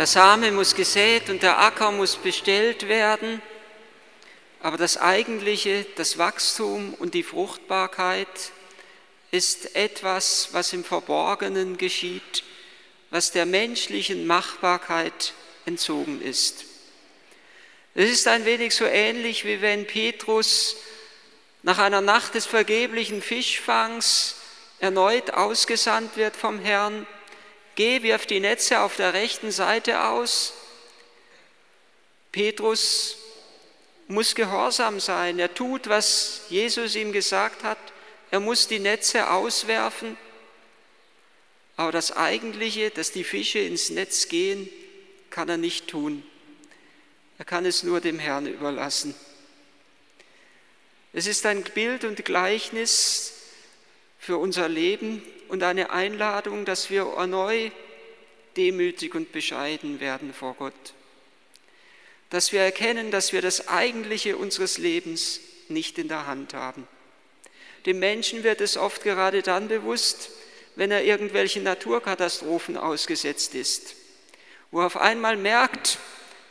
Der Same muss gesät und der Acker muss bestellt werden, aber das eigentliche, das Wachstum und die Fruchtbarkeit ist etwas, was im Verborgenen geschieht, was der menschlichen Machbarkeit entzogen ist. Es ist ein wenig so ähnlich, wie wenn Petrus nach einer Nacht des vergeblichen Fischfangs erneut ausgesandt wird vom Herrn. Geh, wirf die Netze auf der rechten Seite aus. Petrus muss gehorsam sein. Er tut, was Jesus ihm gesagt hat. Er muss die Netze auswerfen. Aber das Eigentliche, dass die Fische ins Netz gehen, kann er nicht tun. Er kann es nur dem Herrn überlassen. Es ist ein Bild und Gleichnis für unser Leben und eine Einladung, dass wir erneut demütig und bescheiden werden vor Gott. Dass wir erkennen, dass wir das Eigentliche unseres Lebens nicht in der Hand haben. Dem Menschen wird es oft gerade dann bewusst, wenn er irgendwelchen Naturkatastrophen ausgesetzt ist, wo er auf einmal merkt,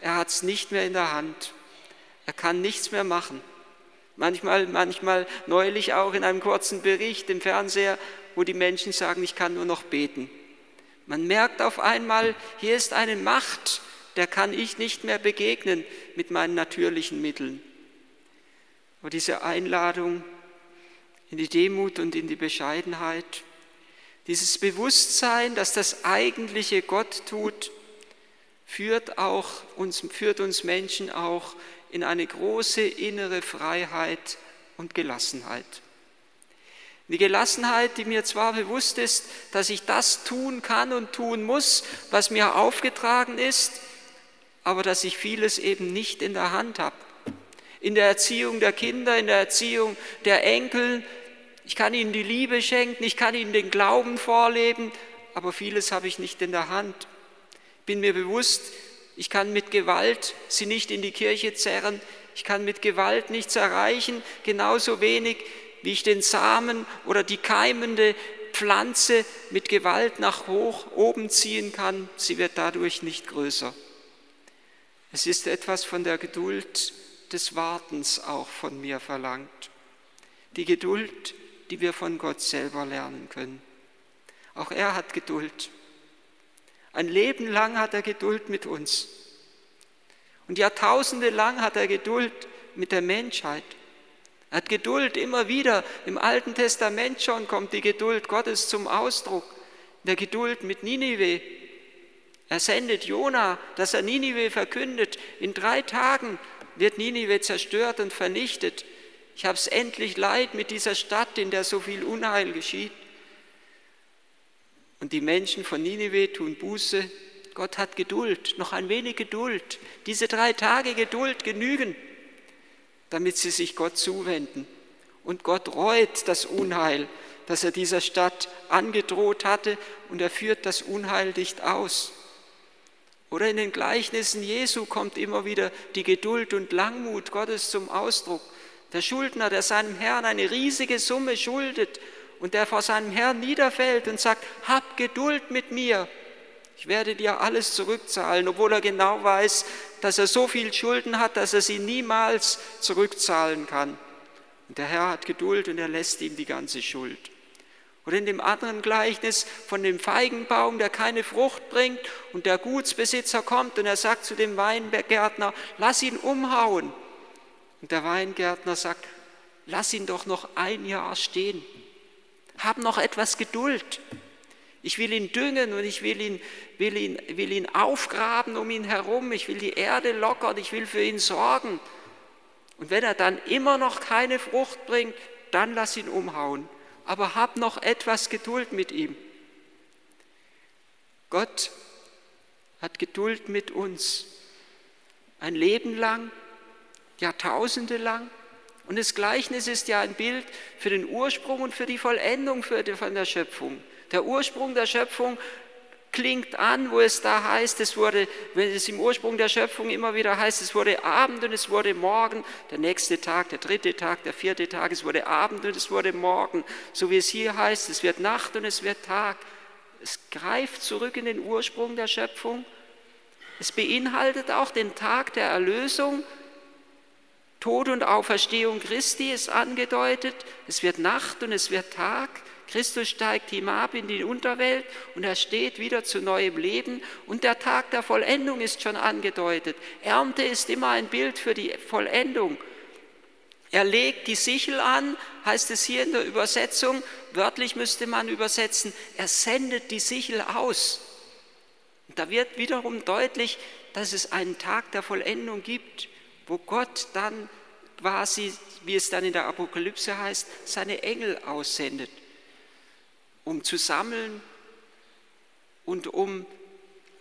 er hat es nicht mehr in der Hand, er kann nichts mehr machen. Manchmal, manchmal neulich auch in einem kurzen Bericht im Fernseher, wo die Menschen sagen, ich kann nur noch beten. Man merkt auf einmal, hier ist eine Macht, der kann ich nicht mehr begegnen mit meinen natürlichen Mitteln. Aber diese Einladung in die Demut und in die Bescheidenheit, dieses Bewusstsein, dass das eigentliche Gott tut, führt, auch uns, führt uns Menschen auch in eine große innere Freiheit und Gelassenheit. Die Gelassenheit, die mir zwar bewusst ist, dass ich das tun kann und tun muss, was mir aufgetragen ist, aber dass ich vieles eben nicht in der Hand habe. In der Erziehung der Kinder, in der Erziehung der Enkel. Ich kann ihnen die Liebe schenken, ich kann ihnen den Glauben vorleben, aber vieles habe ich nicht in der Hand. Bin mir bewusst, ich kann mit Gewalt sie nicht in die Kirche zerren. Ich kann mit Gewalt nichts erreichen, genauso wenig wie ich den Samen oder die keimende Pflanze mit Gewalt nach hoch oben ziehen kann. Sie wird dadurch nicht größer. Es ist etwas von der Geduld des Wartens auch von mir verlangt. Die Geduld, die wir von Gott selber lernen können. Auch er hat Geduld. Ein Leben lang hat er Geduld mit uns. Und Jahrtausende lang hat er Geduld mit der Menschheit. Er hat Geduld immer wieder. Im Alten Testament schon kommt die Geduld Gottes zum Ausdruck. In der Geduld mit Ninive. Er sendet Jona, dass er Ninive verkündet. In drei Tagen wird Ninive zerstört und vernichtet. Ich habe es endlich leid mit dieser Stadt, in der so viel Unheil geschieht. Und die Menschen von Ninive tun Buße. Gott hat Geduld, noch ein wenig Geduld. Diese drei Tage Geduld genügen, damit sie sich Gott zuwenden. Und Gott reut das Unheil, das er dieser Stadt angedroht hatte, und er führt das Unheil nicht aus. Oder in den Gleichnissen Jesu kommt immer wieder die Geduld und Langmut Gottes zum Ausdruck. Der Schuldner, der seinem Herrn eine riesige Summe schuldet und der vor seinem Herrn niederfällt und sagt, hab Geduld mit mir, ich werde dir alles zurückzahlen, obwohl er genau weiß, dass er so viel Schulden hat, dass er sie niemals zurückzahlen kann. Und der Herr hat Geduld und er lässt ihm die ganze Schuld. Oder in dem anderen Gleichnis von dem Feigenbaum, der keine Frucht bringt und der Gutsbesitzer kommt und er sagt zu dem Weingärtner, lass ihn umhauen. Und der Weingärtner sagt, lass ihn doch noch ein Jahr stehen. Hab noch etwas Geduld. Ich will ihn düngen und ich will ihn, will, ihn, will ihn aufgraben um ihn herum. Ich will die Erde lockern. Ich will für ihn sorgen. Und wenn er dann immer noch keine Frucht bringt, dann lass ihn umhauen. Aber hab noch etwas Geduld mit ihm. Gott hat Geduld mit uns. Ein Leben lang, Jahrtausende lang. Und das Gleichnis ist ja ein Bild für den Ursprung und für die Vollendung von der Schöpfung. Der Ursprung der Schöpfung klingt an, wo es da heißt, es wurde, wenn es im Ursprung der Schöpfung immer wieder heißt, es wurde Abend und es wurde Morgen, der nächste Tag, der dritte Tag, der vierte Tag, es wurde Abend und es wurde Morgen, so wie es hier heißt, es wird Nacht und es wird Tag. Es greift zurück in den Ursprung der Schöpfung es beinhaltet auch den Tag der Erlösung. Tod und Auferstehung Christi ist angedeutet. Es wird Nacht und es wird Tag. Christus steigt hinab in die Unterwelt und er steht wieder zu neuem Leben. Und der Tag der Vollendung ist schon angedeutet. Ernte ist immer ein Bild für die Vollendung. Er legt die Sichel an, heißt es hier in der Übersetzung. Wörtlich müsste man übersetzen, er sendet die Sichel aus. Und da wird wiederum deutlich, dass es einen Tag der Vollendung gibt, wo Gott dann quasi, wie es dann in der Apokalypse heißt, seine Engel aussendet, um zu sammeln und um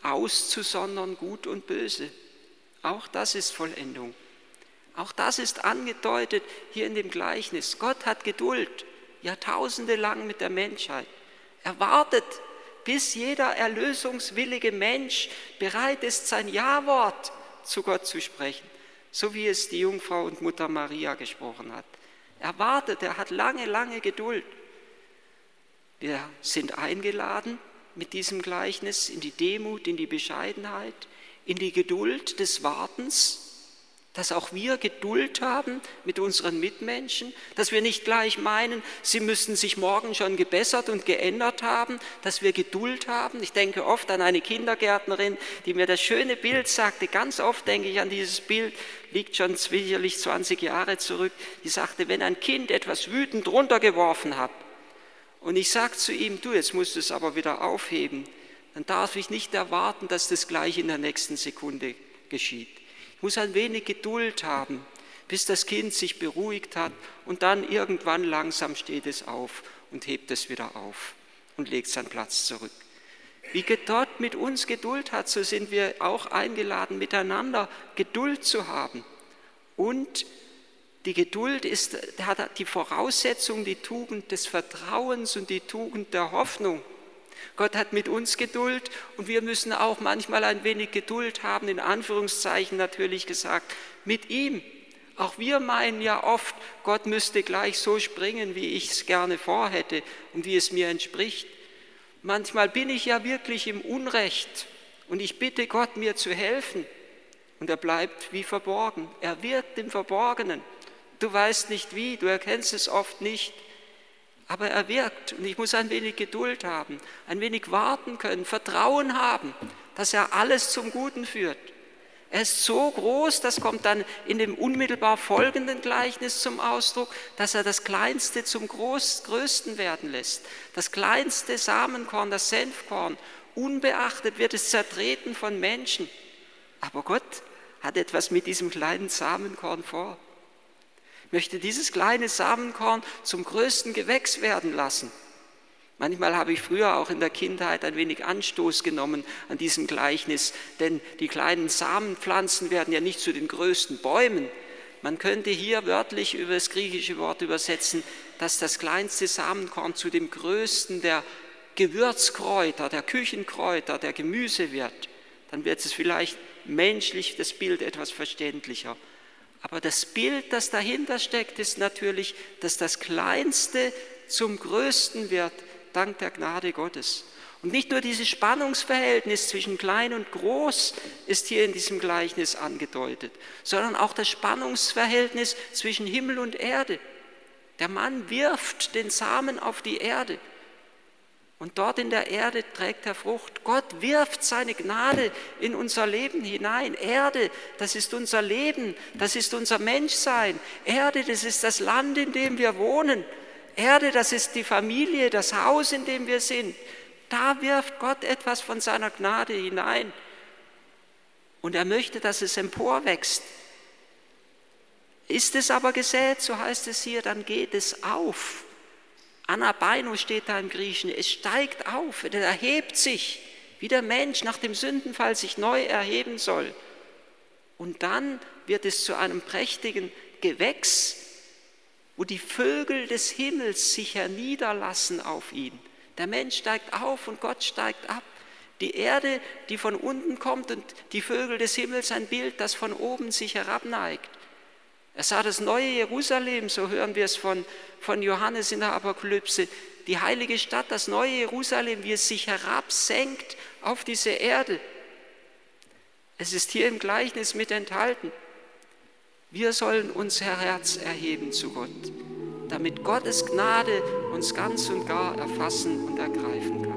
auszusondern Gut und Böse. Auch das ist Vollendung. Auch das ist angedeutet hier in dem Gleichnis. Gott hat Geduld, Jahrtausende lang mit der Menschheit. Er wartet, bis jeder erlösungswillige Mensch bereit ist, sein Ja-Wort zu Gott zu sprechen, so wie es die Jungfrau und Mutter Maria gesprochen hat. Er wartet, er hat lange, lange Geduld. Wir sind eingeladen mit diesem Gleichnis in die Demut, in die Bescheidenheit, in die Geduld des Wartens dass auch wir Geduld haben mit unseren Mitmenschen, dass wir nicht gleich meinen, sie müssten sich morgen schon gebessert und geändert haben, dass wir Geduld haben. Ich denke oft an eine Kindergärtnerin, die mir das schöne Bild sagte, ganz oft denke ich an dieses Bild, liegt schon sicherlich 20 Jahre zurück, die sagte, wenn ein Kind etwas wütend runtergeworfen hat und ich sage zu ihm, du, jetzt musst du es aber wieder aufheben, dann darf ich nicht erwarten, dass das gleich in der nächsten Sekunde geschieht. Ich muss ein wenig Geduld haben, bis das Kind sich beruhigt hat und dann irgendwann langsam steht es auf und hebt es wieder auf und legt seinen Platz zurück. Wie Gott mit uns Geduld hat, so sind wir auch eingeladen, miteinander Geduld zu haben. Und die Geduld ist, hat die Voraussetzung, die Tugend des Vertrauens und die Tugend der Hoffnung. Gott hat mit uns Geduld und wir müssen auch manchmal ein wenig Geduld haben, in Anführungszeichen natürlich gesagt, mit ihm. Auch wir meinen ja oft, Gott müsste gleich so springen, wie ich es gerne vorhätte und wie es mir entspricht. Manchmal bin ich ja wirklich im Unrecht und ich bitte Gott, mir zu helfen. Und er bleibt wie verborgen. Er wirkt im Verborgenen. Du weißt nicht wie, du erkennst es oft nicht aber er wirkt und ich muss ein wenig Geduld haben, ein wenig warten können, Vertrauen haben, dass er alles zum Guten führt. Er ist so groß, das kommt dann in dem unmittelbar folgenden Gleichnis zum Ausdruck, dass er das Kleinste zum Groß, Größten werden lässt. Das kleinste Samenkorn, das Senfkorn, unbeachtet wird es zertreten von Menschen. Aber Gott hat etwas mit diesem kleinen Samenkorn vor möchte dieses kleine Samenkorn zum größten Gewächs werden lassen. Manchmal habe ich früher auch in der Kindheit ein wenig Anstoß genommen an diesem Gleichnis, denn die kleinen Samenpflanzen werden ja nicht zu den größten Bäumen. Man könnte hier wörtlich über das griechische Wort übersetzen, dass das kleinste Samenkorn zu dem größten der Gewürzkräuter, der Küchenkräuter, der Gemüse wird. Dann wird es vielleicht menschlich das Bild etwas verständlicher. Aber das Bild, das dahinter steckt, ist natürlich, dass das Kleinste zum Größten wird, dank der Gnade Gottes. Und nicht nur dieses Spannungsverhältnis zwischen klein und groß ist hier in diesem Gleichnis angedeutet, sondern auch das Spannungsverhältnis zwischen Himmel und Erde. Der Mann wirft den Samen auf die Erde und dort in der Erde trägt er Frucht. Gott wirft seine Gnade in unser Leben hinein. Erde, das ist unser Leben, das ist unser Menschsein. Erde, das ist das Land, in dem wir wohnen. Erde, das ist die Familie, das Haus, in dem wir sind. Da wirft Gott etwas von seiner Gnade hinein. Und er möchte, dass es emporwächst. Ist es aber gesät, so heißt es hier, dann geht es auf. Anabaino steht da im Griechen, es steigt auf, es erhebt sich, wie der Mensch nach dem Sündenfall sich neu erheben soll. Und dann wird es zu einem prächtigen Gewächs, wo die Vögel des Himmels sich herniederlassen auf ihn. Der Mensch steigt auf und Gott steigt ab. Die Erde, die von unten kommt und die Vögel des Himmels ein Bild, das von oben sich herabneigt. Er sah das neue Jerusalem, so hören wir es von, von Johannes in der Apokalypse, die heilige Stadt, das neue Jerusalem, wie es sich herabsenkt auf diese Erde. Es ist hier im Gleichnis mit enthalten. Wir sollen unser Herz erheben zu Gott, damit Gottes Gnade uns ganz und gar erfassen und ergreifen kann.